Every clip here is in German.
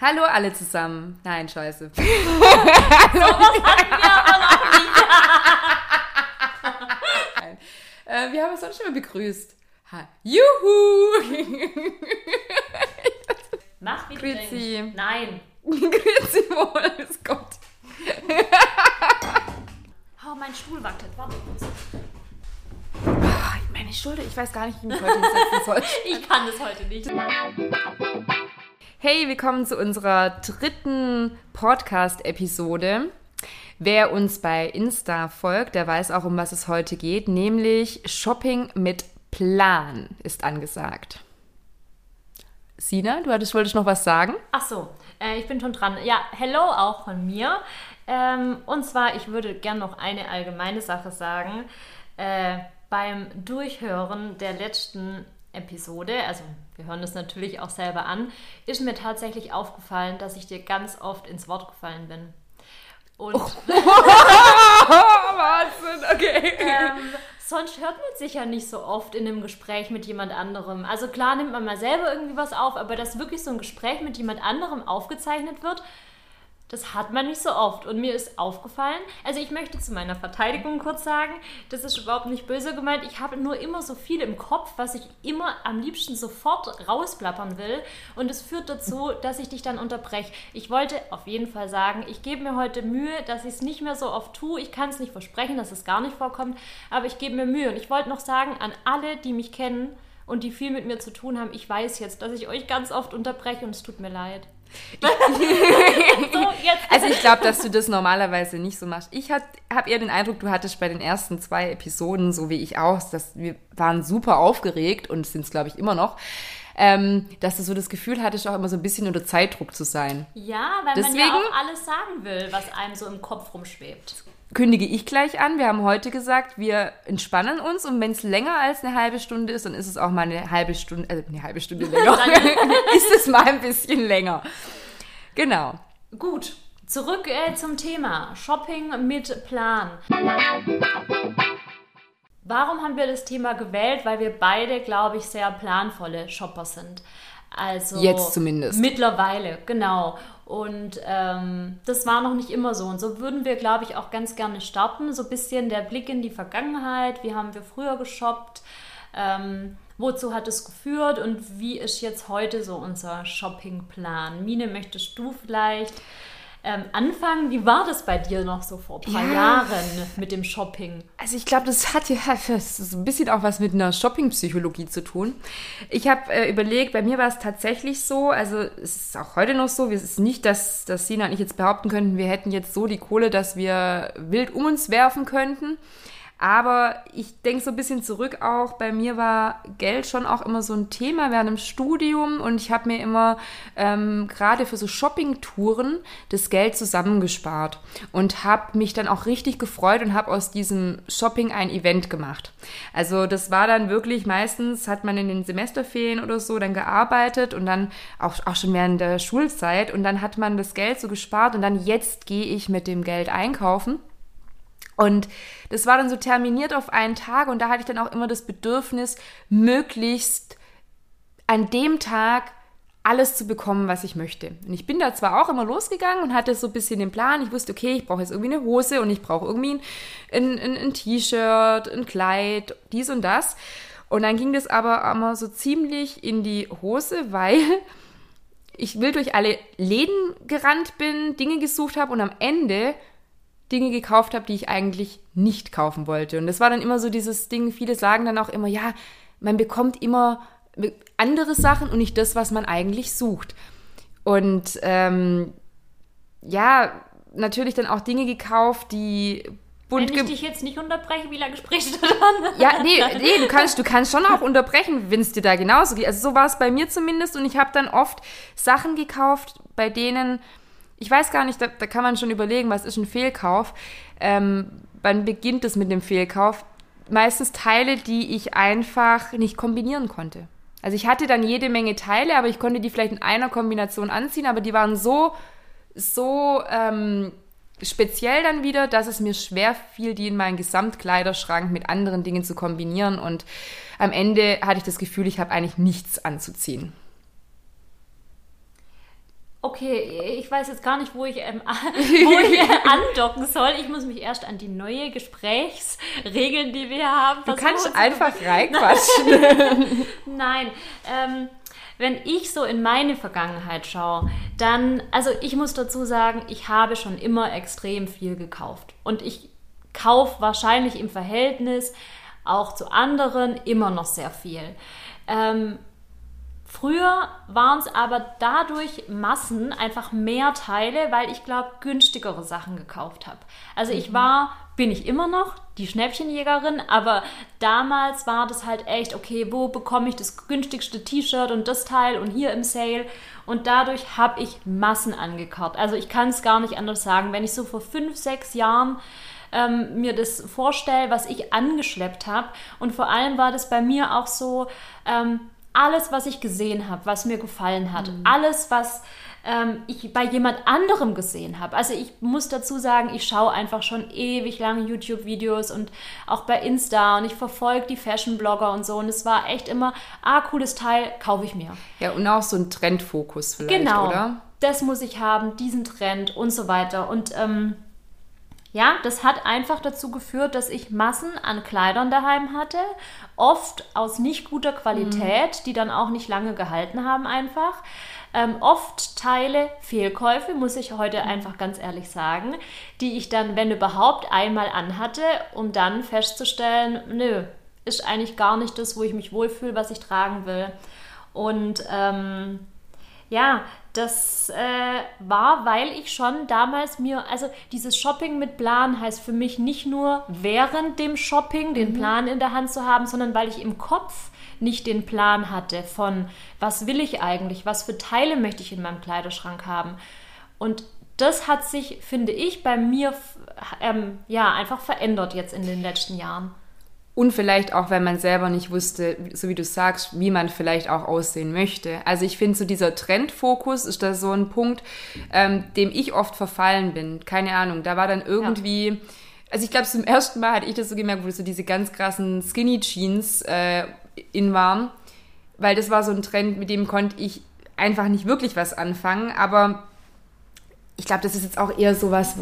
Hallo alle zusammen. Nein, scheiße. Nein. Äh, wir haben uns sonst schon mal begrüßt. Ha. Juhu! Mach wie du Grüezi. Nein. Grüezi wohl, ist Gott. Oh, mein Stuhl wackelt. Warte kurz. Ah, Meine Schulter, ich weiß gar nicht, wie ich mich heute hinsetzen soll. Ich kann das heute nicht. Hey, willkommen zu unserer dritten Podcast-Episode. Wer uns bei Insta folgt, der weiß auch, um was es heute geht, nämlich Shopping mit Plan ist angesagt. Sina, du hattest, wolltest noch was sagen? Ach so, äh, ich bin schon dran. Ja, hello auch von mir. Ähm, und zwar, ich würde gern noch eine allgemeine Sache sagen. Äh, beim Durchhören der letzten Episode, also wir hören das natürlich auch selber an, ist mir tatsächlich aufgefallen, dass ich dir ganz oft ins Wort gefallen bin. Und Wahnsinn, okay. ähm, sonst hört man sich ja nicht so oft in einem Gespräch mit jemand anderem. Also klar nimmt man mal selber irgendwie was auf, aber dass wirklich so ein Gespräch mit jemand anderem aufgezeichnet wird, das hat man nicht so oft. Und mir ist aufgefallen, also ich möchte zu meiner Verteidigung kurz sagen, das ist überhaupt nicht böse gemeint. Ich habe nur immer so viel im Kopf, was ich immer am liebsten sofort rausplappern will. Und es führt dazu, dass ich dich dann unterbreche. Ich wollte auf jeden Fall sagen, ich gebe mir heute Mühe, dass ich es nicht mehr so oft tue. Ich kann es nicht versprechen, dass es gar nicht vorkommt, aber ich gebe mir Mühe. Und ich wollte noch sagen, an alle, die mich kennen und die viel mit mir zu tun haben, ich weiß jetzt, dass ich euch ganz oft unterbreche und es tut mir leid. so. Also ich glaube, dass du das normalerweise nicht so machst. Ich habe eher den Eindruck, du hattest bei den ersten zwei Episoden, so wie ich auch, dass wir waren super aufgeregt und sind es, glaube ich, immer noch, ähm, dass du so das Gefühl hattest, auch immer so ein bisschen unter Zeitdruck zu sein. Ja, weil man Deswegen- ja auch alles sagen will, was einem so im Kopf rumschwebt. Kündige ich gleich an. Wir haben heute gesagt, wir entspannen uns und wenn es länger als eine halbe Stunde ist, dann ist es auch mal eine halbe Stunde, äh, eine halbe Stunde länger. ist es mal ein bisschen länger. Genau. Gut, zurück äh, zum Thema Shopping mit Plan. Warum haben wir das Thema gewählt? Weil wir beide, glaube ich, sehr planvolle Shopper sind. Also Jetzt zumindest. Mittlerweile, genau. Und ähm, das war noch nicht immer so. Und so würden wir, glaube ich, auch ganz gerne starten. So ein bisschen der Blick in die Vergangenheit. Wie haben wir früher geshoppt? Ähm, wozu hat es geführt? Und wie ist jetzt heute so unser Shoppingplan? Mine, möchtest du vielleicht ähm, anfangen? Wie war das bei dir noch so vor ein paar Ja. Jahren mit dem Shopping? Also ich glaube, das hat ja das ist ein bisschen auch was mit einer Shoppingpsychologie zu tun. Ich habe äh, überlegt, bei mir war es tatsächlich so, also es ist auch heute noch so, es ist nicht, dass, dass Sina und ich jetzt behaupten könnten, wir hätten jetzt so die Kohle, dass wir wild um uns werfen könnten. Aber ich denke so ein bisschen zurück auch, bei mir war Geld schon auch immer so ein Thema während dem Studium und ich habe mir immer ähm, gerade für so Shoppingtouren das Geld zusammengespart und habe mich dann auch richtig gefreut und habe aus diesem Shopping ein Event gemacht. Also das war dann wirklich meistens, hat man in den Semesterferien oder so dann gearbeitet und dann auch, auch schon während der Schulzeit und dann hat man das Geld so gespart und dann jetzt gehe ich mit dem Geld einkaufen. Und das war dann so terminiert auf einen Tag und da hatte ich dann auch immer das Bedürfnis, möglichst an dem Tag alles zu bekommen, was ich möchte. Und ich bin da zwar auch immer losgegangen und hatte so ein bisschen den Plan. Ich wusste, okay, ich brauche jetzt irgendwie eine Hose und ich brauche irgendwie ein, ein, ein T-Shirt, ein Kleid, dies und das. Und dann ging das aber immer so ziemlich in die Hose, weil ich wild durch alle Läden gerannt bin, Dinge gesucht habe und am Ende Dinge gekauft habe, die ich eigentlich nicht kaufen wollte. Und das war dann immer so dieses Ding, viele sagen dann auch immer, ja, man bekommt immer andere Sachen und nicht das, was man eigentlich sucht. Und ähm, ja, natürlich dann auch Dinge gekauft, die bunt Wenn ich dich jetzt nicht unterbreche, wie lange sprichst du dann? ja, nee, nee, du kannst, du kannst schon auch unterbrechen, wenn es dir da genauso geht. Also so war es bei mir zumindest und ich habe dann oft Sachen gekauft, bei denen ich weiß gar nicht, da, da kann man schon überlegen, was ist ein Fehlkauf. Ähm, wann beginnt es mit dem Fehlkauf? Meistens Teile, die ich einfach nicht kombinieren konnte. Also ich hatte dann jede Menge Teile, aber ich konnte die vielleicht in einer Kombination anziehen, aber die waren so, so ähm, speziell dann wieder, dass es mir schwer fiel, die in meinen Gesamtkleiderschrank mit anderen Dingen zu kombinieren. Und am Ende hatte ich das Gefühl, ich habe eigentlich nichts anzuziehen. Okay, ich weiß jetzt gar nicht, wo ich, ähm, wo ich andocken soll. Ich muss mich erst an die neue Gesprächsregeln, die wir haben. Du kannst einfach reinquatschen. Nein, ähm, wenn ich so in meine Vergangenheit schaue, dann, also ich muss dazu sagen, ich habe schon immer extrem viel gekauft. Und ich kaufe wahrscheinlich im Verhältnis auch zu anderen immer noch sehr viel. Ähm, Früher waren es aber dadurch Massen, einfach mehr Teile, weil ich glaube, günstigere Sachen gekauft habe. Also ich mhm. war, bin ich immer noch, die Schnäppchenjägerin, aber damals war das halt echt, okay, wo bekomme ich das günstigste T-Shirt und das Teil und hier im Sale. Und dadurch habe ich Massen angekauft. Also ich kann es gar nicht anders sagen. Wenn ich so vor fünf, sechs Jahren ähm, mir das vorstelle, was ich angeschleppt habe. Und vor allem war das bei mir auch so, ähm, alles, was ich gesehen habe, was mir gefallen hat, mhm. alles, was ähm, ich bei jemand anderem gesehen habe. Also ich muss dazu sagen, ich schaue einfach schon ewig lange YouTube-Videos und auch bei Insta und ich verfolge die Fashion-Blogger und so. Und es war echt immer, ah, cooles Teil, kaufe ich mir. Ja, und auch so ein Trendfokus vielleicht, genau, oder? Das muss ich haben, diesen Trend und so weiter. Und ähm, ja, das hat einfach dazu geführt, dass ich Massen an Kleidern daheim hatte, oft aus nicht guter Qualität, mhm. die dann auch nicht lange gehalten haben einfach. Ähm, oft Teile, Fehlkäufe, muss ich heute mhm. einfach ganz ehrlich sagen, die ich dann, wenn überhaupt, einmal anhatte, um dann festzustellen, nö, ist eigentlich gar nicht das, wo ich mich wohlfühle, was ich tragen will. Und ähm, ja, das äh, war, weil ich schon damals mir, also dieses Shopping mit Plan heißt für mich nicht nur während dem Shopping den mhm. Plan in der Hand zu haben, sondern weil ich im Kopf nicht den Plan hatte von, was will ich eigentlich, was für Teile möchte ich in meinem Kleiderschrank haben. Und das hat sich, finde ich, bei mir ähm, ja einfach verändert jetzt in den letzten Jahren. Und vielleicht auch, wenn man selber nicht wusste, so wie du sagst, wie man vielleicht auch aussehen möchte. Also ich finde, so dieser Trendfokus ist da so ein Punkt, ähm, dem ich oft verfallen bin. Keine Ahnung, da war dann irgendwie... Ja. Also ich glaube, zum ersten Mal hatte ich das so gemerkt, wo so diese ganz krassen Skinny Jeans äh, in waren. Weil das war so ein Trend, mit dem konnte ich einfach nicht wirklich was anfangen. Aber ich glaube, das ist jetzt auch eher sowas,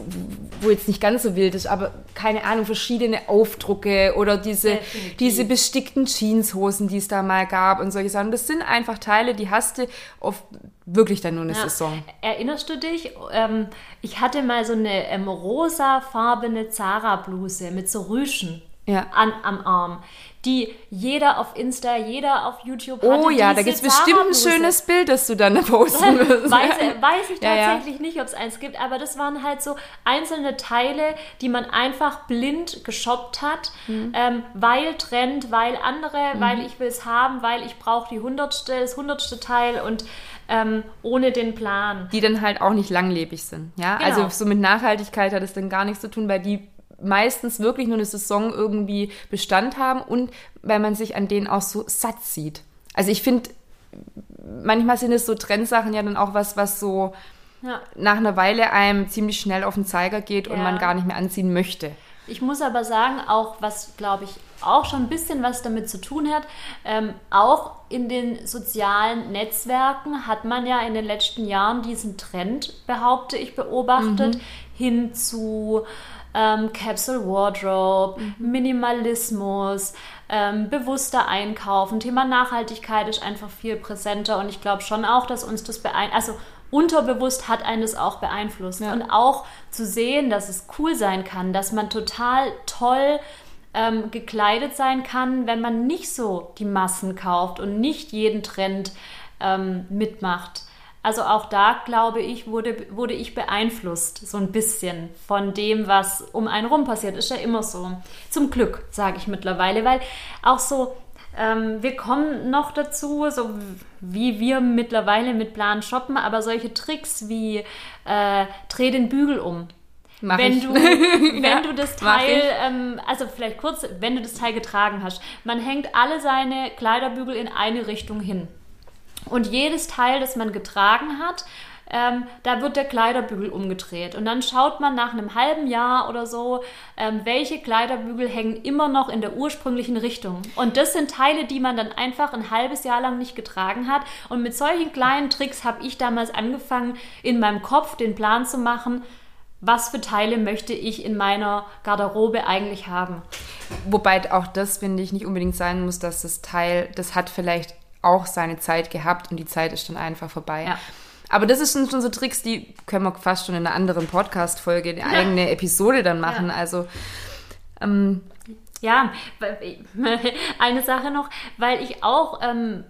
wo jetzt nicht ganz so wild ist, aber keine Ahnung, verschiedene Aufdrucke oder diese, diese bestickten Jeanshosen, die es da mal gab und solche Sachen. Das sind einfach Teile, die hast du oft wirklich dann nur eine ja. Saison. Erinnerst du dich? Ähm, ich hatte mal so eine ähm, rosafarbene Zara-Bluse mit so Rüschen ja. an, am Arm die jeder auf Insta, jeder auf YouTube hat. Oh ja, da gibt es bestimmt ein schönes Bild, das du dann posten wirst. weiß, weiß ich tatsächlich ja, ja. nicht, ob es eins gibt, aber das waren halt so einzelne Teile, die man einfach blind geshoppt hat, mhm. ähm, weil Trend, weil andere, mhm. weil ich will es haben, weil ich brauche die hundertste, das hundertste Teil und ähm, ohne den Plan. Die dann halt auch nicht langlebig sind. Ja, genau. also so mit Nachhaltigkeit hat es dann gar nichts zu tun, weil die meistens wirklich nur eine Saison irgendwie Bestand haben und weil man sich an denen auch so satt sieht. Also ich finde, manchmal sind es so Trendsachen ja dann auch was, was so ja. nach einer Weile einem ziemlich schnell auf den Zeiger geht ja. und man gar nicht mehr anziehen möchte. Ich muss aber sagen, auch was, glaube ich, auch schon ein bisschen was damit zu tun hat, ähm, auch in den sozialen Netzwerken hat man ja in den letzten Jahren diesen Trend, behaupte ich, beobachtet, mhm. hin zu ähm, Capsule Wardrobe, mhm. Minimalismus, ähm, bewusster Einkaufen. Thema Nachhaltigkeit ist einfach viel präsenter und ich glaube schon auch, dass uns das beeinflusst. Also unterbewusst hat einen das auch beeinflusst. Ja. Und auch zu sehen, dass es cool sein kann, dass man total toll ähm, gekleidet sein kann, wenn man nicht so die Massen kauft und nicht jeden Trend ähm, mitmacht. Also auch da, glaube ich, wurde, wurde ich beeinflusst, so ein bisschen von dem, was um einen rum passiert. Ist ja immer so. Zum Glück, sage ich mittlerweile, weil auch so, Ähm, wir kommen noch dazu, so wie wir mittlerweile mit Plan shoppen, aber solche Tricks wie äh, dreh den Bügel um. Mach wenn ich. du, wenn Ja, du das Teil, ähm, also vielleicht kurz, wenn du das Teil getragen hast, man hängt alle seine Kleiderbügel in eine Richtung hin. Und jedes Teil, das man getragen hat, ähm, da wird der Kleiderbügel umgedreht. Und dann schaut man nach einem halben Jahr oder so, ähm, welche Kleiderbügel hängen immer noch in der ursprünglichen Richtung. Und das sind Teile, die man dann einfach ein halbes Jahr lang nicht getragen hat. Und mit solchen kleinen Tricks habe ich damals angefangen, in meinem Kopf den Plan zu machen, was für Teile möchte ich in meiner Garderobe eigentlich haben. Wobei auch das, finde ich, nicht unbedingt sein muss, dass das Teil, das hat vielleicht auch seine Zeit gehabt und die Zeit ist dann einfach vorbei. Ja. Aber das sind schon so Tricks, die können wir fast schon in einer anderen Podcast-Folge, eine eigene Episode dann machen. Ja. Also, ähm, Ja, eine Sache noch, weil ich auch, ähm,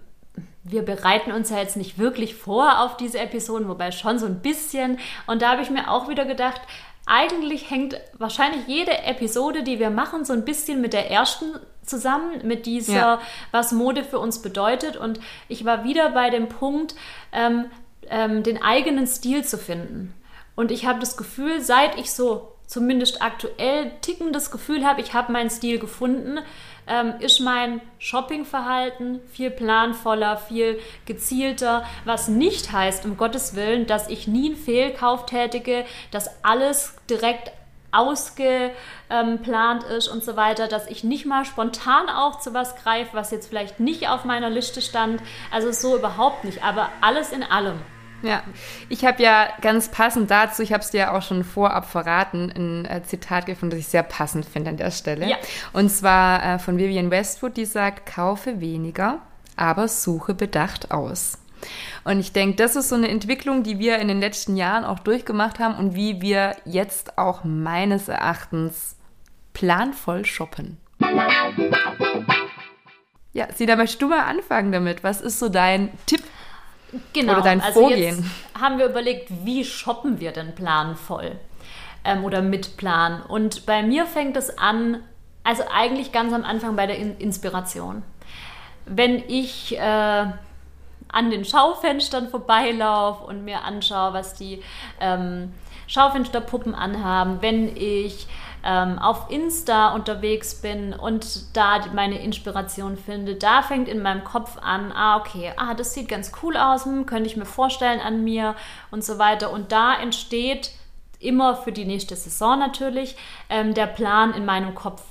wir bereiten uns ja jetzt nicht wirklich vor auf diese Episoden, wobei schon so ein bisschen. Und da habe ich mir auch wieder gedacht, eigentlich hängt wahrscheinlich jede Episode, die wir machen, so ein bisschen mit der ersten zusammen, mit dieser, Ja. was Mode für uns bedeutet. Und ich war wieder bei dem Punkt, ähm, ähm, den eigenen Stil zu finden. Und ich habe das Gefühl, seit ich so zumindest aktuell tickendes Gefühl habe, ich habe meinen Stil gefunden, ähm, ist mein Shoppingverhalten viel planvoller, viel gezielter, was nicht heißt, um Gottes Willen, dass ich nie einen Fehlkauf tätige, dass alles direkt ausgeplant ist und so weiter, dass ich nicht mal spontan auch zu was greife, was jetzt vielleicht nicht auf meiner Liste stand. Also so überhaupt nicht, aber alles in allem. Ja, ich habe ja ganz passend dazu, ich habe es dir ja auch schon vorab verraten, ein äh, Zitat gefunden, das ich sehr passend finde an der Stelle. Ja. Und zwar äh, von Vivian Westwood, die sagt, kaufe weniger, aber suche bedacht aus. Und ich denke, das ist so eine Entwicklung, die wir in den letzten Jahren auch durchgemacht haben und wie wir jetzt auch meines Erachtens planvoll shoppen. Ja, Sina, möchtest du mal anfangen damit? Was ist so dein Tipp? Genau. Oder dein also Vorgehen. Jetzt haben wir überlegt, wie shoppen wir denn planvoll ähm, oder mit Plan. Und bei mir fängt es an, also eigentlich ganz am Anfang bei der In Inspiration. Wenn ich äh, an den Schaufenstern vorbeilaufe und mir anschaue, was die ähm, Schaufensterpuppen anhaben, wenn ich ähm, auf Insta unterwegs bin und da meine Inspiration finde, da fängt in meinem Kopf an, ah, okay, ah, das sieht ganz cool aus, hm, könnte ich mir vorstellen an mir und so weiter. Und da entsteht immer für die nächste Saison natürlich ähm, der Plan in meinem Kopf.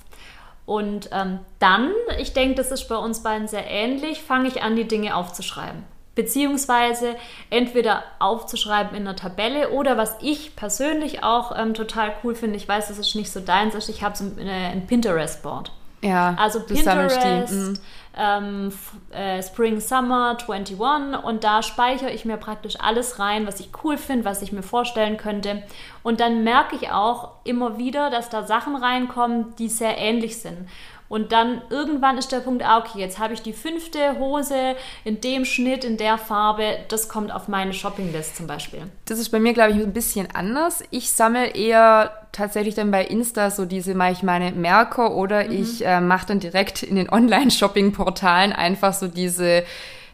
Und ähm, dann, ich denke, das ist bei uns beiden sehr ähnlich, fange ich an, die Dinge aufzuschreiben. Beziehungsweise entweder aufzuschreiben in einer Tabelle oder was ich persönlich auch ähm, total cool finde, ich weiß, das ist nicht so deins, ist, ich habe so ein, ein Pinterest-Board. Ja, Also. Pinterest, Mhm. ähm, äh, Spring Summer 21 und da speichere ich mir praktisch alles rein, was ich cool finde, was ich mir vorstellen könnte. Und dann merke ich auch immer wieder, dass da Sachen reinkommen, die sehr ähnlich sind. Und dann irgendwann ist der Punkt, ah, okay, jetzt habe ich die fünfte Hose in dem Schnitt, in der Farbe, das kommt auf meine Shoppinglist zum Beispiel. Das ist bei mir, glaube ich, ein bisschen anders. Ich sammle eher tatsächlich dann bei Insta so diese, mache ich meine Merker oder ich äh, mache dann direkt in den Online-Shopping-Portalen einfach so diese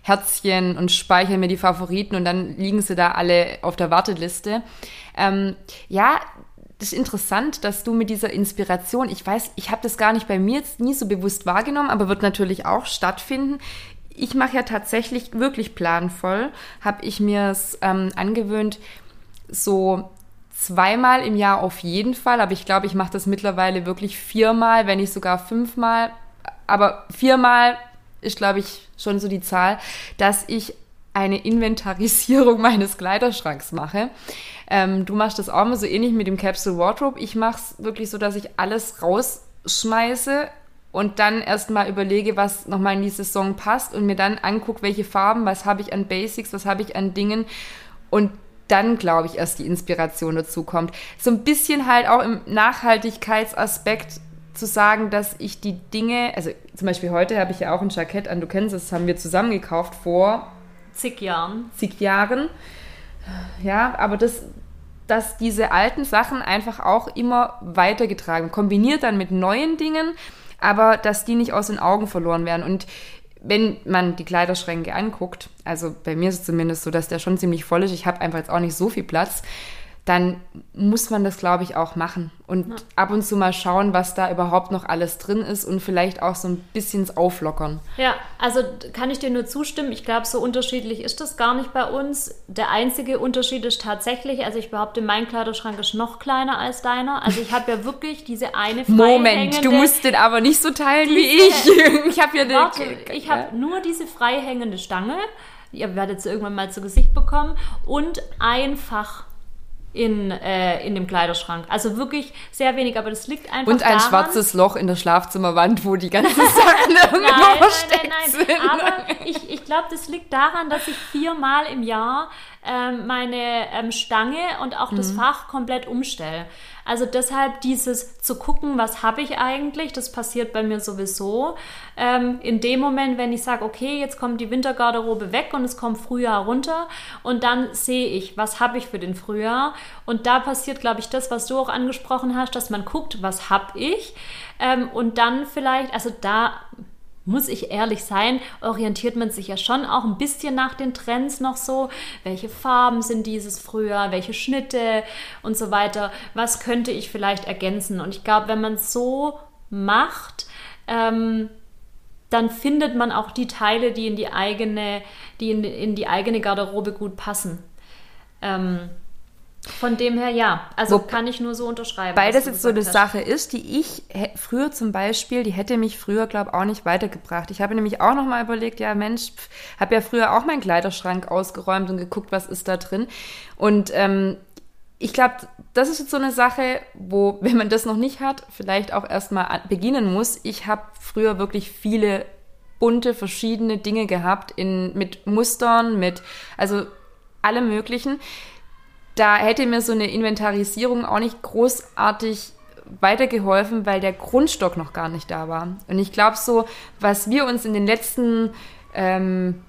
Herzchen und speichere mir die Favoriten und dann liegen sie da alle auf der Warteliste. Ähm, ja, das ist interessant, dass du mit dieser Inspiration, ich weiß, ich habe das gar nicht bei mir jetzt nie so bewusst wahrgenommen, aber wird natürlich auch stattfinden. Ich mache ja tatsächlich wirklich planvoll, habe ich mir es ähm, angewöhnt, so zweimal im Jahr auf jeden Fall, aber ich glaube, ich mache das mittlerweile wirklich viermal, wenn nicht sogar fünfmal. Aber viermal ist, glaube ich, schon so die Zahl, dass ich eine Inventarisierung meines Kleiderschranks mache. Ähm, du machst das auch mal so ähnlich mit dem Capsule Wardrobe. Ich mache es wirklich so, dass ich alles rausschmeiße und dann erstmal überlege, was nochmal in die Saison passt und mir dann angucke, welche Farben, was habe ich an Basics, was habe ich an Dingen und dann, glaube ich, erst die Inspiration dazu kommt. So ein bisschen halt auch im Nachhaltigkeitsaspekt zu sagen, dass ich die Dinge, also zum Beispiel heute habe ich ja auch ein Jackett an, du kennst es, das haben wir zusammen gekauft vor Zig Jahren. zig Jahren. Ja, aber das, dass diese alten Sachen einfach auch immer weitergetragen, kombiniert dann mit neuen Dingen, aber dass die nicht aus den Augen verloren werden. Und wenn man die Kleiderschränke anguckt, also bei mir ist es zumindest so, dass der schon ziemlich voll ist, ich habe einfach jetzt auch nicht so viel Platz, dann muss man das, glaube ich, auch machen. Und ja. ab und zu mal schauen, was da überhaupt noch alles drin ist und vielleicht auch so ein bisschen auflockern. Ja, also kann ich dir nur zustimmen. Ich glaube, so unterschiedlich ist das gar nicht bei uns. Der einzige Unterschied ist tatsächlich, also ich behaupte, mein Kleiderschrank ist noch kleiner als deiner. Also ich habe ja wirklich diese eine Moment, du musst den aber nicht so teilen diese, wie ich. ich habe ja den. Warte, ich habe nur diese freihängende Stange. Ihr werdet sie irgendwann mal zu Gesicht bekommen. Und einfach in, äh, in dem Kleiderschrank. Also wirklich sehr wenig, aber das liegt einfach Und ein daran, schwarzes Loch in der Schlafzimmerwand, wo die ganzen Sachen nein, versteckt nein, nein, nein. sind. Aber ich, ich glaube, das liegt daran, dass ich viermal im Jahr ähm, meine ähm, Stange und auch das mhm. Fach komplett umstelle. Also deshalb dieses zu gucken, was habe ich eigentlich, das passiert bei mir sowieso. Ähm, in dem Moment, wenn ich sage, okay, jetzt kommt die Wintergarderobe weg und es kommt Frühjahr runter und dann sehe ich, was habe ich für den Frühjahr. Und da passiert, glaube ich, das, was du auch angesprochen hast, dass man guckt, was habe ich. Ähm, und dann vielleicht, also da muss ich ehrlich sein, orientiert man sich ja schon auch ein bisschen nach den Trends noch so. Welche Farben sind dieses früher, welche Schnitte und so weiter. Was könnte ich vielleicht ergänzen? Und ich glaube, wenn man es so macht, ähm, dann findet man auch die Teile, die in die eigene, die in, in die eigene Garderobe gut passen. Ähm, von dem her ja, also Wo, kann ich nur so unterschreiben. Weil das jetzt so eine hast. Sache ist, die ich früher zum Beispiel, die hätte mich früher, glaube ich, auch nicht weitergebracht. Ich habe nämlich auch noch mal überlegt, ja Mensch, habe ja früher auch meinen Kleiderschrank ausgeräumt und geguckt, was ist da drin. Und ähm, ich glaube, das ist jetzt so eine Sache, wo, wenn man das noch nicht hat, vielleicht auch erstmal beginnen muss. Ich habe früher wirklich viele bunte, verschiedene Dinge gehabt, in, mit Mustern, mit, also alle möglichen da hätte mir so eine Inventarisierung auch nicht großartig weitergeholfen, weil der Grundstock noch gar nicht da war. Und ich glaube so, was wir uns in den letzten ähm,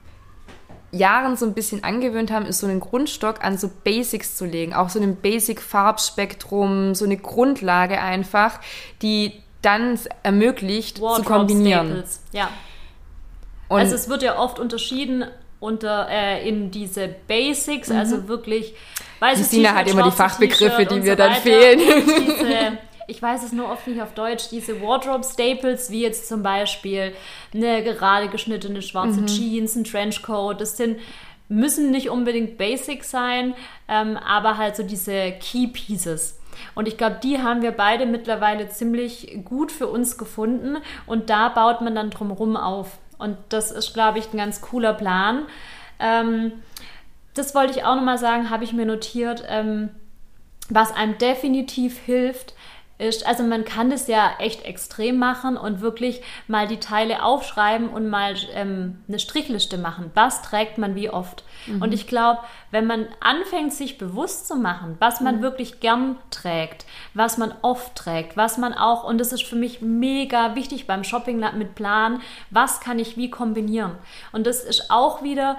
Jahren so ein bisschen angewöhnt haben, ist so einen Grundstock an so Basics zu legen. Auch so einen Basic-Farbspektrum, so eine Grundlage einfach, die dann ermöglicht, Wardrobe zu kombinieren. Staples. Ja. Und also es wird ja oft unterschieden unter äh, in diese Basics, mhm. also wirklich weißes Christina hat immer die Fachbegriffe, die mir so dann fehlen. Diese, ich weiß es nur oft nicht auf Deutsch, diese Wardrobe Staples, wie jetzt zum Beispiel eine gerade geschnittene schwarze mhm. Jeans, ein Trenchcoat, das sind müssen nicht unbedingt Basic sein, ähm, aber halt so diese Key Pieces. Und ich glaube, die haben wir beide mittlerweile ziemlich gut für uns gefunden und da baut man dann drumherum auf. Und das ist, glaube ich, ein ganz cooler Plan. Ähm, das wollte ich auch nochmal sagen, habe ich mir notiert. Ähm, was einem definitiv hilft, ist, also man kann das ja echt extrem machen und wirklich mal die Teile aufschreiben und mal ähm, eine Strichliste machen. Was trägt man wie oft? Mhm. Und ich glaube, wenn man anfängt, sich bewusst zu machen, was man mhm. wirklich gern trägt, was man oft trägt, was man auch, und das ist für mich mega wichtig beim Shopping mit Plan, was kann ich wie kombinieren? Und das ist auch wieder,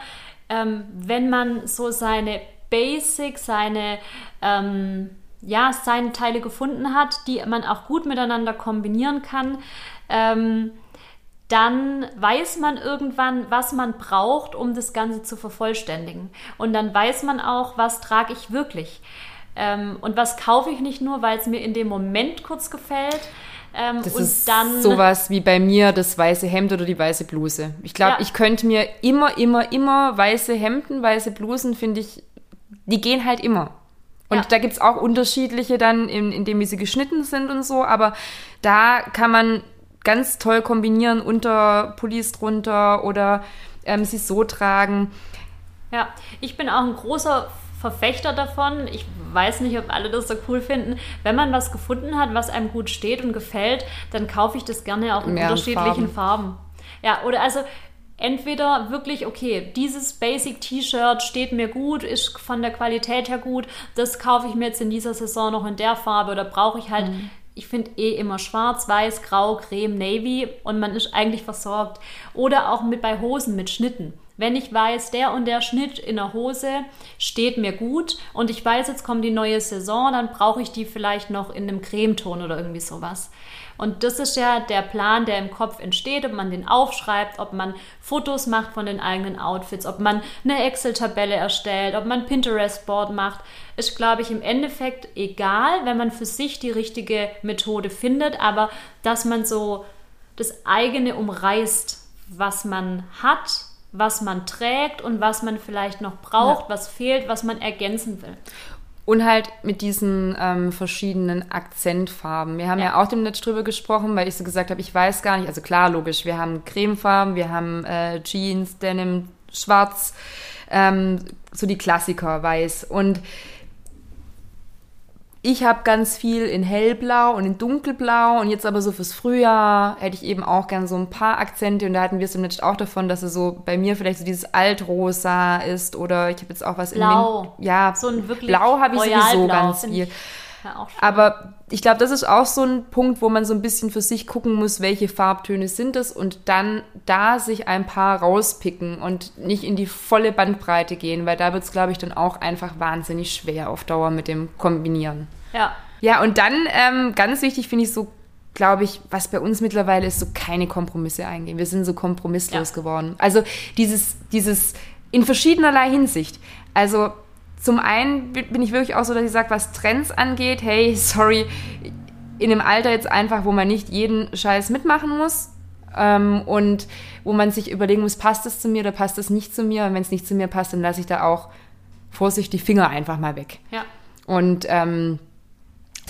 ähm, wenn man so seine Basics, seine ähm, ja, seine Teile gefunden hat, die man auch gut miteinander kombinieren kann, ähm, dann weiß man irgendwann, was man braucht, um das Ganze zu vervollständigen. Und dann weiß man auch, was trage ich wirklich. Ähm, und was kaufe ich nicht nur, weil es mir in dem Moment kurz gefällt. Ähm, das ist dann sowas wie bei mir das weiße Hemd oder die weiße Bluse. Ich glaube, ja. ich könnte mir immer, immer, immer weiße Hemden, weiße Blusen, finde ich, die gehen halt immer. Und ja. da gibt es auch unterschiedliche dann, in, dem wie sie geschnitten sind und so, aber da kann man ganz toll kombinieren, unter Pullis drunter oder ähm, sie so tragen. Ja, ich bin auch ein großer Verfechter davon. Ich weiß nicht, ob alle das so cool finden. Wenn man was gefunden hat, was einem gut steht und gefällt, dann kaufe ich das gerne auch in Mehr unterschiedlichen Farben. Farben. Ja, oder also entweder wirklich, okay, dieses Basic T-Shirt steht mir gut, ist von der Qualität her gut, das kaufe ich mir jetzt in dieser Saison noch in der Farbe oder brauche ich halt, mhm. ich finde eh immer schwarz, weiß, grau, creme, navy und man ist eigentlich versorgt. Oder auch mit bei Hosen mit Schnitten Wenn ich weiß, der und der Schnitt in der Hose steht mir gut und ich weiß, jetzt kommt die neue Saison, dann brauche ich die vielleicht noch in einem Cremeton oder irgendwie sowas. Und das ist ja der Plan, der im Kopf entsteht, ob man den aufschreibt, ob man Fotos macht von den eigenen Outfits, ob man eine Excel-Tabelle erstellt, ob man Pinterest-Board macht. Ist, glaube ich, im Endeffekt egal, wenn man für sich die richtige Methode findet, aber dass man so das eigene umreißt, was man hat, was man trägt und was man vielleicht noch braucht, ja. was fehlt, was man ergänzen will. Und halt mit diesen ähm, verschiedenen Akzentfarben. Wir haben ja. ja auch dem Netz drüber gesprochen, weil ich so gesagt habe, ich weiß gar nicht. Also klar, logisch, wir haben Cremefarben, wir haben äh, Jeans, Denim, Schwarz, ähm, so die Klassiker, weiß. Und ich habe ganz viel in hellblau und in dunkelblau und jetzt aber so fürs Frühjahr hätte ich eben auch gern so ein paar Akzente und da hatten wir es im Netz auch davon, dass es so bei mir vielleicht so dieses Altrosa ist oder ich habe jetzt auch was blau. in Blau. Ja, so ein wirklich Blau habe ich sowieso ganz viel. Ja, aber ich glaube, das ist auch so ein Punkt, wo man so ein bisschen für sich gucken muss, welche Farbtöne sind es und dann da sich ein paar rauspicken und nicht in die volle Bandbreite gehen, weil da wird es, glaube ich, dann auch einfach wahnsinnig schwer auf Dauer mit dem Kombinieren. Ja. Ja, und dann ähm, ganz wichtig finde ich so, glaube ich, was bei uns mittlerweile ist, so keine Kompromisse eingehen. Wir sind so kompromisslos ja. geworden. Also dieses, dieses in verschiedenerlei Hinsicht. Also zum einen bin ich wirklich auch so, dass ich sage, was Trends angeht, hey, sorry, in einem Alter jetzt einfach, wo man nicht jeden Scheiß mitmachen muss ähm, und wo man sich überlegen muss, passt das zu mir oder passt das nicht zu mir? Und wenn es nicht zu mir passt, dann lasse ich da auch vorsichtig die Finger einfach mal weg. Ja. Und ähm,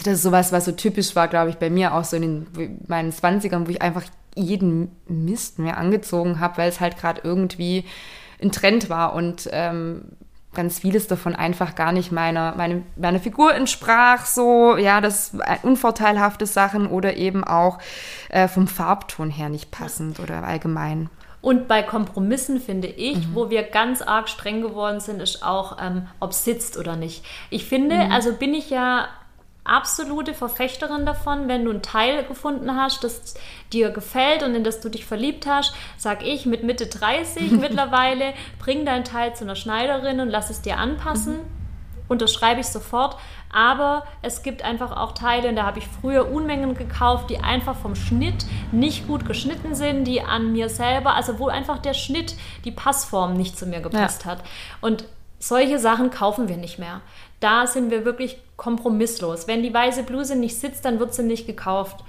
das ist sowas, was so typisch war, glaube ich, bei mir auch so in den, meinen 20ern, wo ich einfach jeden Mist mir angezogen habe, weil es halt gerade irgendwie ein Trend war und ähm, ganz vieles davon einfach gar nicht meiner, meine, meiner Figur entsprach, so, ja, das unvorteilhafte Sachen oder eben auch äh, vom Farbton her nicht passend oder allgemein. Und bei Kompromissen finde ich, mhm. wo wir ganz arg streng geworden sind, ist auch, ähm, ob es sitzt oder nicht. Ich finde, mhm. also bin ich ja absolute Verfechterin davon, wenn du ein Teil gefunden hast, das dir gefällt und in das du dich verliebt hast, sag ich mit Mitte 30 mittlerweile, bring dein Teil zu einer Schneiderin und lass es dir anpassen. Mhm. Unterschreibe ich sofort. Aber es gibt einfach auch Teile, und da habe ich früher Unmengen gekauft, die einfach vom Schnitt nicht gut geschnitten sind, die an mir selber, also wo einfach der Schnitt, die Passform nicht zu mir gepasst ja. hat. Und solche Sachen kaufen wir nicht mehr da sind wir wirklich kompromisslos. Wenn die weiße Bluse nicht sitzt, dann wird sie nicht gekauft.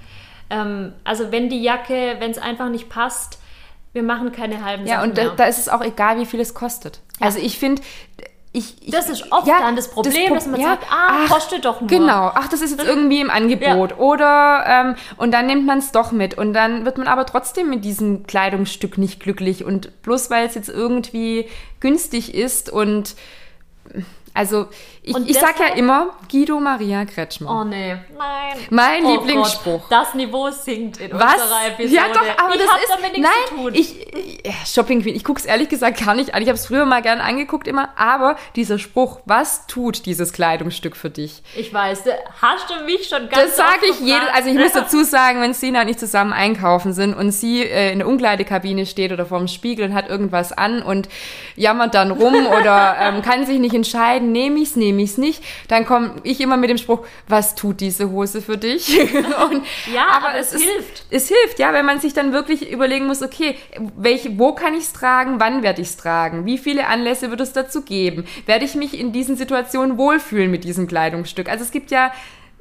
Ähm, also wenn die Jacke, wenn es einfach nicht passt, wir machen keine halben ja, Sachen. Ja, und da, da, ist es auch egal, wie viel es kostet. Ja. Also ich finde, ich, ich, das ist oft ja, dann das Problem, das dass man ja, sagt, ah, ach, kostet doch nur. Genau, ach, das ist jetzt irgendwie im Angebot. Ja. Oder, ähm, und dann nimmt man es doch mit. Und dann wird man aber trotzdem mit diesem Kleidungsstück nicht glücklich. Und bloß weil es jetzt irgendwie günstig ist und also ich, ich sag ja immer Guido Maria Kretschmer. Oh nee, nein. Mein oh Lieblingsspruch. Gott, das Niveau sinkt in Was? unserer Episode. Ja doch, aber ich das ist damit nichts nein, zu tun. Ich, ich Shopping Queen. Ich guck's ehrlich gesagt gar nicht an. Ich habe es früher mal gern angeguckt immer, aber dieser Spruch, was tut dieses Kleidungsstück für dich? Ich weiß, hast du mich schon ganz Das sage ich jedem. Also ich muss dazu sagen, wenn Sina und ich zusammen einkaufen sind und sie äh, in der Umkleidekabine steht oder vorm Spiegel und hat irgendwas an und jammert dann rum oder ähm, kann sich nicht entscheiden nehme ich es, nehme ich es nicht. Dann komme ich immer mit dem Spruch, was tut diese Hose für dich? Und, ja, aber, aber es, es, hilft. Es hilft, ja, wenn man sich dann wirklich überlegen muss, okay, welche, wo kann ich es tragen, wann werde ich es tragen, wie viele Anlässe wird es dazu geben? Werde ich mich in diesen Situationen wohlfühlen mit diesem Kleidungsstück? Also es gibt ja,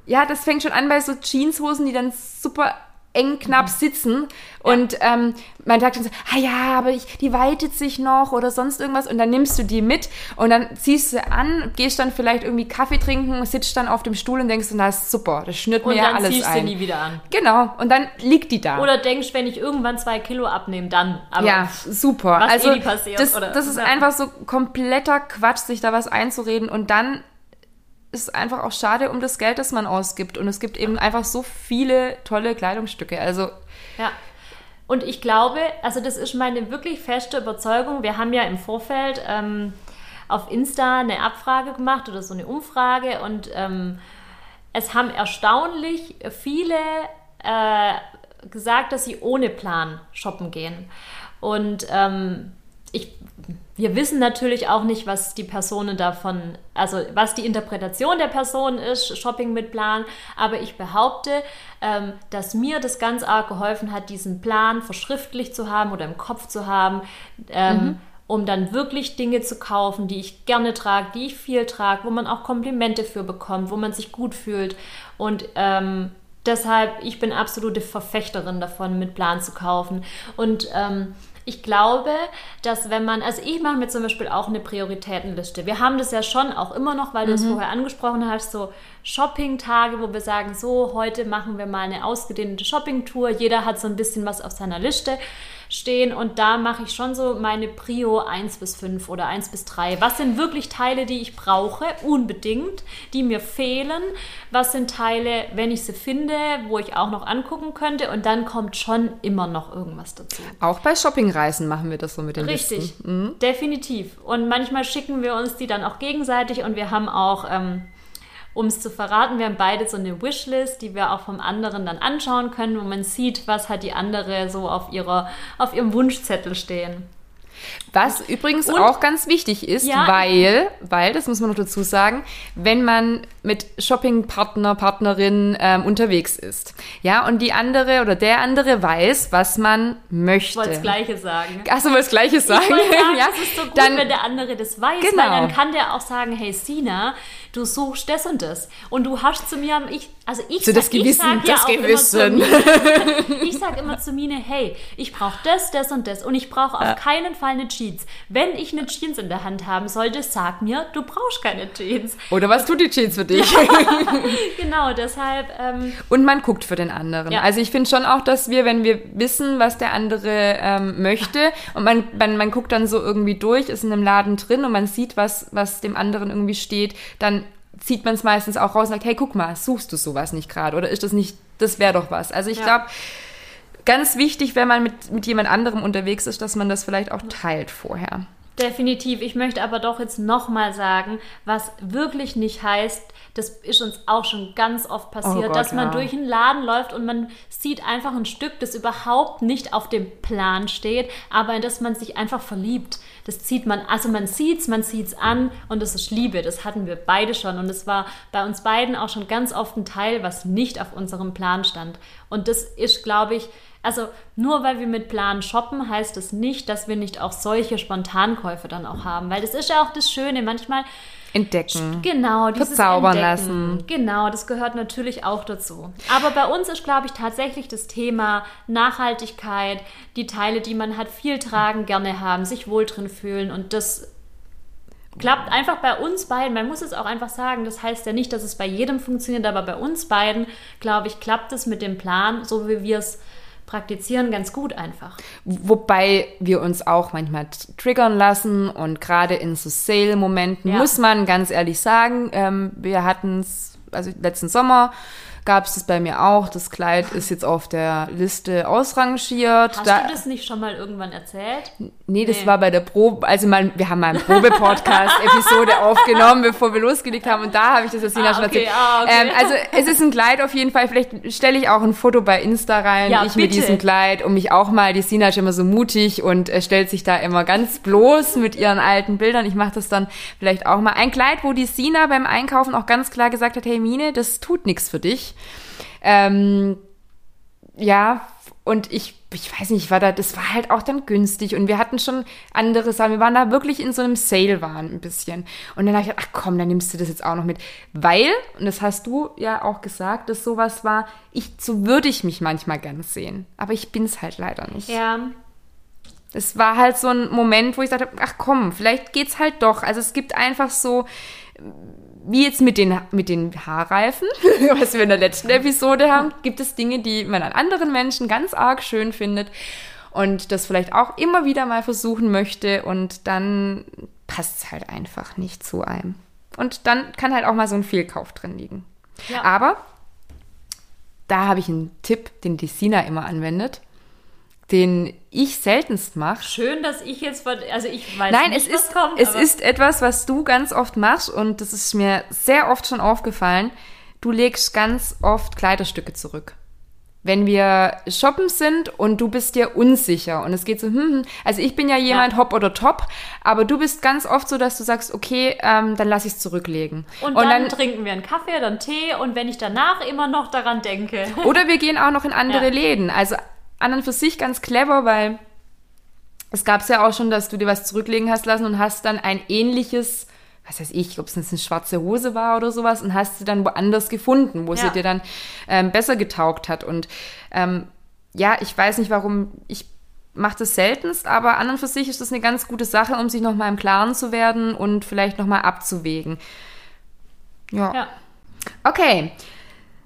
ja, das fängt schon an bei so Jeanshosen, die dann super eng knapp mhm. sitzen und ja. ähm, man sagt dann so, ah ja, aber ich, die weitet sich noch oder sonst irgendwas und dann nimmst du die mit und dann ziehst du an, gehst dann vielleicht irgendwie Kaffee trinken, sitzt dann auf dem Stuhl und denkst, na ist super, das schnürt mir ja alles ein. Und dann ziehst du nie wieder an. Genau, und dann liegt die da. Oder denkst, wenn ich irgendwann zwei Kilo abnehme, dann. Aber ja, super. Was also eh passiert, das, das ist ja. einfach so kompletter Quatsch, sich da was einzureden und dann ist einfach auch schade um das Geld, das man ausgibt. Und es gibt eben einfach so viele tolle Kleidungsstücke. Also. Ja. Und ich glaube, also das ist meine wirklich feste Überzeugung. Wir haben ja im Vorfeld ähm, auf Insta eine Abfrage gemacht oder so eine Umfrage und ähm, es haben erstaunlich viele äh, gesagt, dass sie ohne Plan shoppen gehen. Und ähm, ich, wir wissen natürlich auch nicht, was die Personen davon, also was die Interpretation der Person ist, Shopping mit Plan, aber ich behaupte, ähm, dass mir das ganz arg geholfen hat, diesen Plan verschriftlich zu haben oder im Kopf zu haben. Ähm, mhm um dann wirklich Dinge zu kaufen, die ich gerne trage, die ich viel trage, wo man auch Komplimente für bekommt, wo man sich gut fühlt. Und ähm, deshalb, ich bin absolute Verfechterin davon, mit Plan zu kaufen. Und ähm, ich glaube, dass wenn man, also ich mache mir zum Beispiel auch eine Prioritätenliste. Wir haben das ja schon auch immer noch, weil du es mhm. vorher angesprochen hast, so Shopping-Tage, wo wir sagen, so, heute machen wir mal eine ausgedehnte Shopping-Tour. Jeder hat so ein bisschen was auf seiner Liste stehen und da mache ich schon so meine Prio 1 bis 5 oder 1 bis 3. Was sind wirklich Teile, die ich brauche, unbedingt, die mir fehlen? Was sind Teile, wenn ich sie finde, wo ich auch noch angucken könnte? Und dann kommt schon immer noch irgendwas dazu. Auch bei Shoppingreisen machen wir das so mit den Richtig, Listen. Mhm. definitiv. Und manchmal schicken wir uns die dann auch gegenseitig und wir haben auch ähm, um es zu verraten, wir haben beide so eine Wishlist, die wir auch vom anderen dann anschauen können, wo man sieht, was hat die andere so auf, ihrer, auf ihrem Wunschzettel stehen. Was übrigens und, auch ganz wichtig ist, ja, weil, weil, das muss man noch dazu sagen, wenn man mit Shoppingpartner, Partnerin ähm, unterwegs ist. Ja, und die andere oder der andere weiß, was man möchte. Ich wollte das Gleiche sagen. Achso, du das Gleiche sagen. sagen ja, das ist so gut, dann, wenn der andere das weiß, genau. weil dann kann der auch sagen, hey Sina, du suchst das und das. Und du hast zu mir, ich, also ich so sag, das Gewissen, ich sag das Gewissen. Mine, ich sag immer zu Mine, hey, ich brauche das, das und das und ich brauche auf keinen Fall eine Jeans. Wenn ich eine Jeans in der Hand haben sollte, sag mir, du brauchst keine Jeans. Oder was tut die Jeans für dich? genau, deshalb. Ähm, und man guckt für den anderen. Ja. Also ich finde schon auch, dass wir, wenn wir wissen, was der andere ähm, möchte und man, man, man guckt dann so irgendwie durch, ist in einem Laden drin und man sieht, was, was dem anderen irgendwie steht, dann zieht man es meistens auch raus und sagt, hey, guck mal, suchst du sowas nicht gerade oder ist das nicht, das wäre doch was. Also ich ja. glaube, ganz wichtig, wenn man mit, mit jemand anderem unterwegs ist, dass man das vielleicht auch teilt vorher. Definitiv. Ich möchte aber doch jetzt nochmal sagen, was wirklich nicht heißt, das ist uns auch schon ganz oft passiert, oh Gott, dass man ja. durch einen Laden läuft und man sieht einfach ein Stück, das überhaupt nicht auf dem Plan steht, aber in das man sich einfach verliebt. Das zieht man, also man sieht es, man sieht es an und das ist Liebe. Das hatten wir beide schon und es war bei uns beiden auch schon ganz oft ein Teil, was nicht auf unserem Plan stand. Und das ist, glaube ich, also nur weil wir mit Plan shoppen, heißt das nicht, dass wir nicht auch solche Spontankäufe dann auch haben. Weil das ist ja auch das Schöne. Manchmal entdecken. Genau, dieses verzaubern entdecken. lassen. Genau, das gehört natürlich auch dazu. Aber bei uns ist, glaube ich, tatsächlich das Thema Nachhaltigkeit, die Teile, die man hat, viel tragen, gerne haben, sich wohl drin fühlen und das klappt einfach bei uns beiden. Man muss es auch einfach sagen. Das heißt ja nicht, dass es bei jedem funktioniert, aber bei uns beiden, glaube ich, klappt es mit dem Plan, so wie wir es praktizieren ganz gut einfach. Wobei wir uns auch manchmal triggern lassen und gerade in so Sale-Momenten ja. muss man ganz ehrlich sagen, ähm, wir hatten es, also letzten Sommer gab es das bei mir auch. Das Kleid ist jetzt auf der Liste ausrangiert. Hast da, du das nicht schon mal irgendwann erzählt? Nee, das nee. war bei der Probe, also mal, wir haben mal eine Probe-Podcast-Episode aufgenommen, bevor wir losgelegt haben und da habe ich das Jasina ah, schon okay, erzählt. Ah, okay. ähm, also es ist ein Kleid auf jeden Fall, vielleicht stelle ich auch ein Foto bei Insta rein, ja, ich bitte. mit diesem Kleid, um mich auch mal, die Sina ist immer so mutig und äh, stellt sich da immer ganz bloß mit ihren alten Bildern. Ich mache das dann vielleicht auch mal. Ein Kleid, wo die Sina beim Einkaufen auch ganz klar gesagt hat, hey Mine, das tut nichts für dich. Ähm, ja, und ich, ich weiß nicht, war da, das war halt auch dann günstig und wir hatten schon andere Sachen. Wir waren da wirklich in so einem Sale-Waren ein bisschen. Und dann habe ich gedacht, ach komm, dann nimmst du das jetzt auch noch mit. Weil, und das hast du ja auch gesagt, dass sowas war, ich, so würde ich mich manchmal gern sehen. Aber ich bin es halt leider nicht. Ja. Es war halt so ein Moment, wo ich sagte, ach komm, vielleicht geht's halt doch. Also es gibt einfach so, wie jetzt mit den, mit den Haarreifen, was wir in der letzten Episode haben, gibt es Dinge, die man an anderen Menschen ganz arg schön findet und das vielleicht auch immer wieder mal versuchen möchte und dann passt es halt einfach nicht zu einem. Und dann kann halt auch mal so ein Fehlkauf drin liegen. Ja. Aber da habe ich einen Tipp, den die Sina immer anwendet den ich seltenst mache. Schön, dass ich jetzt, also ich weiß Nein, nicht, es ist, kommt, es ist etwas, was du ganz oft machst und das ist mir sehr oft schon aufgefallen. Du legst ganz oft Kleiderstücke zurück. wenn wir shoppen sind und du bist dir unsicher und es geht so, hm, hm, also ich bin ja jemand Ja. hopp oder top, aber du bist ganz oft so, dass du sagst, okay, ähm, dann lass ich es zurücklegen. Und, dann, trinken wir einen Kaffee, dann Tee und wenn ich danach immer noch daran denke. Oder wir gehen auch noch in andere Ja. Läden. Also an und für sich ganz clever, weil es gab es ja auch schon, dass du dir was zurücklegen hast lassen und hast dann ein ähnliches, was weiß ich, ob es jetzt eine schwarze Hose war oder sowas und hast sie dann woanders gefunden, wo sie Ja. dir dann ähm, besser getaugt hat. Und ähm, ja, ich weiß nicht, warum ich mache das seltenst, aber an und für sich ist das eine ganz gute Sache, um sich nochmal im Klaren zu werden und vielleicht nochmal abzuwägen. Ja. Ja. Okay,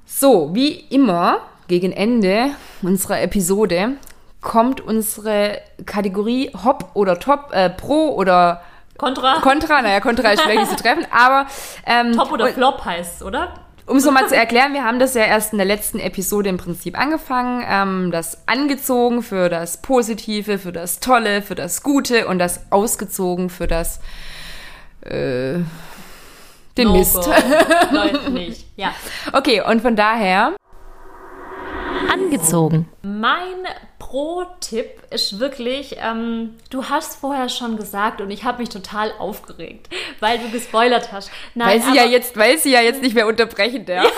so, wie immer, gegen Ende unserer Episode kommt unsere Kategorie Hop oder Top, äh, Pro oder Contra, Contra. Naja, Contra ist schwierig zu treffen, aber ähm, Top oder Flop heißt oder? um es nochmal zu erklären, wir haben das ja erst in der letzten Episode im Prinzip angefangen. Ähm, das angezogen für das Positive, für das Tolle, für das Gute und das ausgezogen für das äh, den No Mist. Läuft nicht. Ja. Okay, und von daher Angezogen. Mein Pro-Tipp ist wirklich, ähm, du hast vorher schon gesagt und ich habe mich total aufgeregt, weil du gespoilert hast. Nein, Weil sie ja aber- jetzt, weil sie ja jetzt nicht mehr unterbrechen darf.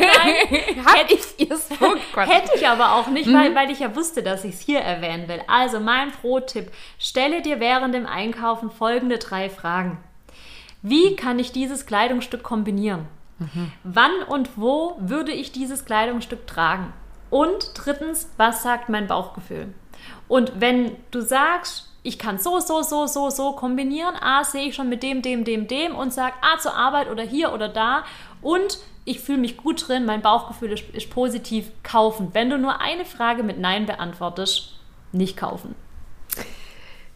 Nein, Hab ich ihr so. Hätte ich aber auch nicht, Mhm. weil, weil ich ja wusste, dass ich es hier erwähnen will. Also mein Pro-Tipp, stelle dir während dem Einkaufen folgende drei Fragen. Wie kann ich dieses Kleidungsstück kombinieren? Mhm. Wann und wo würde ich dieses Kleidungsstück tragen? Und drittens, was sagt mein Bauchgefühl? Und wenn du sagst, ich kann so, so, so, so, so kombinieren, A, sehe ich schon mit dem, dem, dem, dem und sag, A, zur Arbeit oder hier oder da und ich fühle mich gut drin, mein Bauchgefühl ist, ist positiv, kaufen. Wenn du nur eine Frage mit Nein beantwortest, nicht kaufen.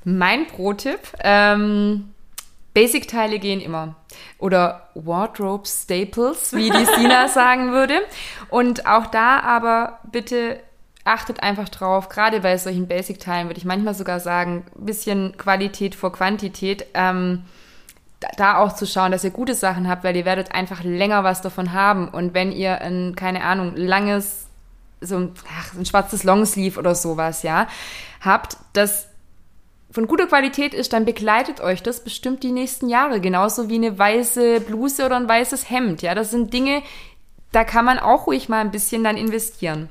Mein Pro-Tipp, ähm, Basic-Teile gehen immer. Oder Wardrobe Staples, wie die Sina sagen würde. Und auch da aber bitte achtet einfach drauf, gerade bei solchen Basic-Teilen würde ich manchmal sogar sagen, bisschen Qualität vor Quantität. Ähm, da- da auch zu schauen, dass ihr gute Sachen habt, weil ihr werdet einfach länger was davon haben. Und wenn ihr ein, keine Ahnung, langes, so ein, ach, ein schwarzes Longsleeve oder sowas, ja, habt, das von guter Qualität ist, dann begleitet euch das bestimmt die nächsten Jahre. Genauso wie eine weiße Bluse oder ein weißes Hemd. Ja, das sind Dinge, da kann man auch ruhig mal ein bisschen dann investieren.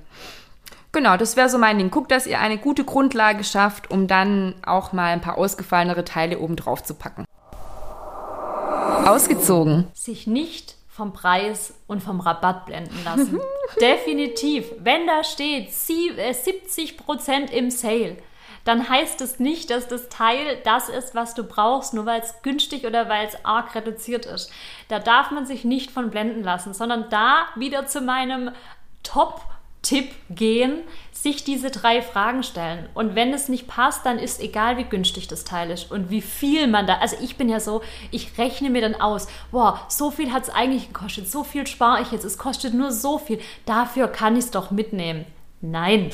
Genau, das wäre so mein Ding. Guckt, dass ihr eine gute Grundlage schafft, um dann auch mal ein paar ausgefallenere Teile oben drauf zu packen. Ausgezogen. sich nicht vom Preis und vom Rabatt blenden lassen. Definitiv. Wenn da steht sie- äh, 70% im Sale, dann heißt es nicht, dass das Teil das ist, was du brauchst, nur weil es günstig oder weil es arg reduziert ist. Da darf man sich nicht von blenden lassen, sondern da wieder zu meinem Top Tipp gehen, sich diese drei Fragen stellen. Und wenn es nicht passt, dann ist egal, wie günstig das Teil ist und wie viel man da. Also ich bin ja so, ich rechne mir dann aus, boah, so viel hat es eigentlich gekostet, so viel spare ich jetzt, es kostet nur so viel. Dafür kann ich es doch mitnehmen. Nein.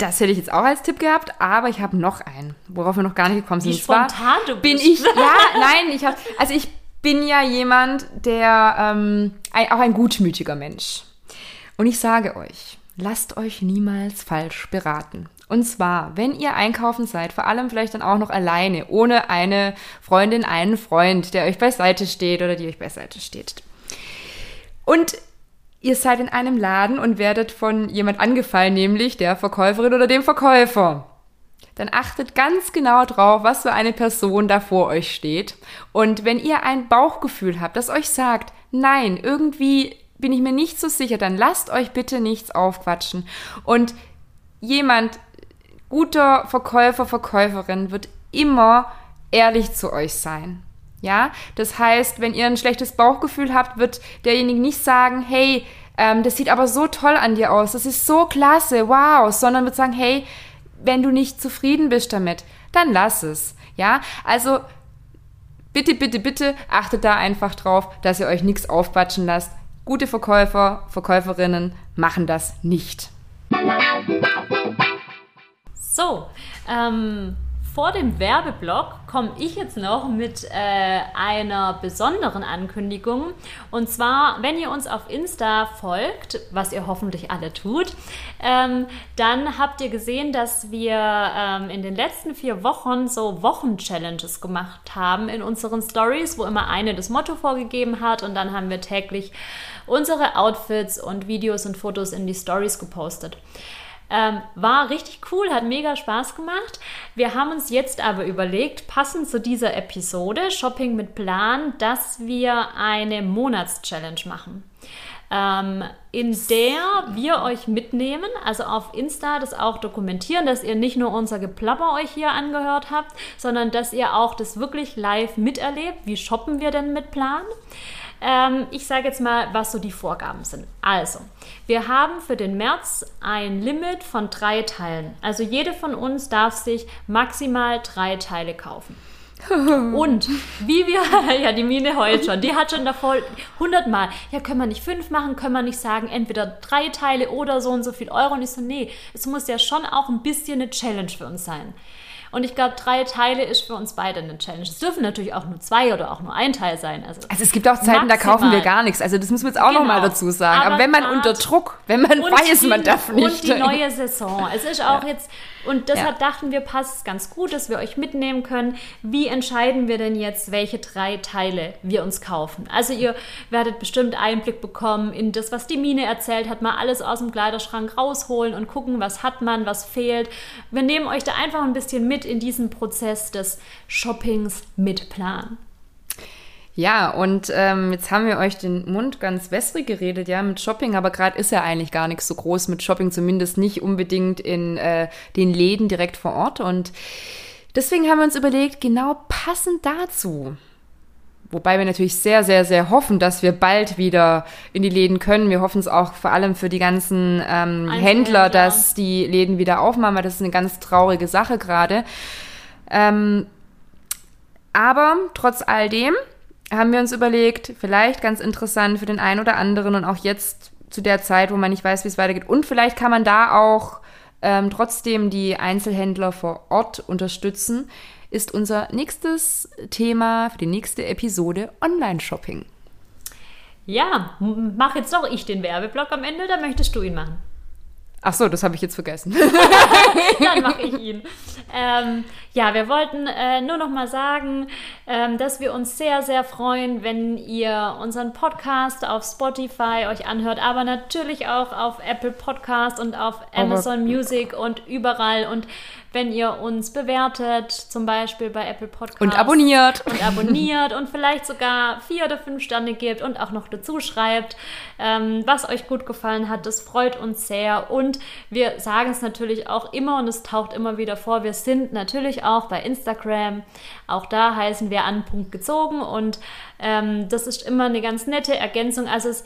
Das hätte ich jetzt auch als Tipp gehabt, aber ich habe noch einen, worauf wir noch gar nicht gekommen sind. Wie zwar spontan du bin bist. ich, ja, nein, ich habe, also ich bin ja jemand, der ähm, ein, auch ein gutmütiger Mensch. Und ich sage euch, lasst euch niemals falsch beraten. Und zwar, wenn ihr einkaufen seid, vor allem vielleicht dann auch noch alleine, ohne eine Freundin, einen Freund, der euch beiseite steht oder die euch beiseite steht. Und ihr seid in einem Laden und werdet von jemand angefallen, nämlich der Verkäuferin oder dem Verkäufer. Dann achtet ganz genau drauf, was für eine Person da vor euch steht. Und wenn ihr ein Bauchgefühl habt, das euch sagt, nein, irgendwie bin ich mir nicht so sicher, dann lasst euch bitte nichts aufquatschen. Und jemand, guter Verkäufer, Verkäuferin wird immer ehrlich zu euch sein. Ja, das heißt, wenn ihr ein schlechtes Bauchgefühl habt, wird derjenige nicht sagen, hey, ähm, das sieht aber so toll an dir aus, das ist so klasse, wow, sondern wird sagen, hey, wenn du nicht zufrieden bist damit, dann lass es. Ja, also bitte, bitte, bitte achtet da einfach drauf, dass ihr euch nichts aufquatschen lasst. Gute Verkäufer, Verkäuferinnen machen das nicht. So, ähm, vor dem Werbeblock komme ich jetzt noch mit äh, einer besonderen Ankündigung. Und zwar, wenn ihr uns auf Insta folgt, was ihr hoffentlich alle tut, ähm, dann habt ihr gesehen, dass wir ähm, in den letzten vier Wochen so Wochen-Challenges gemacht haben in unseren Stories, wo immer eine das Motto vorgegeben hat und dann haben wir täglich unsere Outfits und Videos und Fotos in die Stories gepostet. Ähm, war richtig cool, hat mega Spaß gemacht. Wir haben uns jetzt aber überlegt, passend zu dieser Episode Shopping mit Plan, dass wir eine Monatschallenge machen. Ähm, in der wir euch mitnehmen, also auf Insta das auch dokumentieren, dass ihr nicht nur unser Geplapper euch hier angehört habt, sondern dass ihr auch das wirklich live miterlebt. Wie shoppen wir denn mit Plan? Ähm, ich sage jetzt mal, was so die Vorgaben sind. Also, wir haben für den März ein Limit von drei Teilen. Also jede von uns darf sich maximal drei Teile kaufen. Und wie wir, ja, die Mine heult schon, die hat schon davor hundertmal, ja, können wir nicht fünf machen, können wir nicht sagen, entweder drei Teile oder so und so viel Euro. Und ich so, nee, es muss ja schon auch ein bisschen eine Challenge für uns sein. Und ich glaube, drei Teile ist für uns beide eine Challenge. Es dürfen natürlich auch nur zwei oder auch nur ein Teil sein. Also, also es gibt auch Zeiten, maximal. da kaufen wir gar nichts. Also das müssen wir jetzt auch genau. nochmal dazu sagen. Aber, Aber wenn man unter Druck, wenn man weiß, die, man darf nicht. Und die neue Saison. Es ist auch ja. jetzt, und deshalb ja. dachten wir, passt es ganz gut, dass wir euch mitnehmen können. Wie entscheiden wir denn jetzt, welche drei Teile wir uns kaufen? Also ihr werdet bestimmt Einblick bekommen in das, was die Mine erzählt hat, mal alles aus dem Kleiderschrank rausholen und gucken, was hat man, was fehlt. Wir nehmen euch da einfach ein bisschen mit in diesen Prozess des Shoppings mit Plan. Ja, und ähm, jetzt haben wir euch den Mund ganz wässrig geredet, ja, mit Shopping, aber gerade ist ja eigentlich gar nichts so groß mit Shopping, zumindest nicht unbedingt in äh, den Läden direkt vor Ort. Und deswegen haben wir uns überlegt, genau passend dazu. Wobei wir natürlich sehr, sehr, sehr hoffen, dass wir bald wieder in die Läden können. Wir hoffen es auch vor allem für die ganzen ähm, Händler, dass die Läden wieder aufmachen, weil das ist eine ganz traurige Sache gerade. Ähm, aber trotz all dem haben wir uns überlegt, vielleicht ganz interessant für den einen oder anderen und auch jetzt zu der Zeit, wo man nicht weiß, wie es weitergeht. Und vielleicht kann man da auch ähm, trotzdem die Einzelhändler vor Ort unterstützen, ist unser nächstes Thema für die nächste Episode Online-Shopping. Ja, mach jetzt doch ich den Werbeblock am Ende, da möchtest du ihn machen. Ach so, das habe ich jetzt vergessen. Dann mache ich ihn. Ähm, ja, wir wollten äh, nur noch mal sagen, ähm, dass wir uns sehr, sehr freuen, wenn ihr unseren Podcast auf Spotify euch anhört, aber natürlich auch auf Apple Podcast und auf Amazon Music und überall und wenn ihr uns bewertet, zum Beispiel bei Apple Podcasts. Und abonniert. Und abonniert und vielleicht sogar vier oder fünf Sterne gebt und auch noch dazu schreibt, ähm, was euch gut gefallen hat. Das freut uns sehr. Und wir sagen es natürlich auch immer und es taucht immer wieder vor. Wir sind natürlich auch bei Instagram. Auch da heißen wir an Punkt gezogen und ähm, das ist immer eine ganz nette Ergänzung. Also es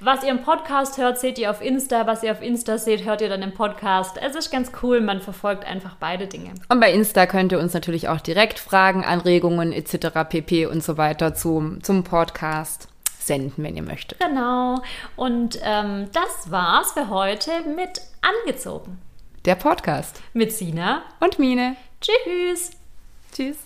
was ihr im Podcast hört, seht ihr auf Insta. Was ihr auf Insta seht, hört ihr dann im Podcast. Es ist ganz cool, man verfolgt einfach beide Dinge. Und bei Insta könnt ihr uns natürlich auch direkt Fragen, Anregungen etc. pp. und so weiter zum, zum Podcast senden, wenn ihr möchtet. Genau. Und ähm, das war's für heute mit Angezogen. Der Podcast. Mit Sina. Und Mine. Tschüss. Tschüss.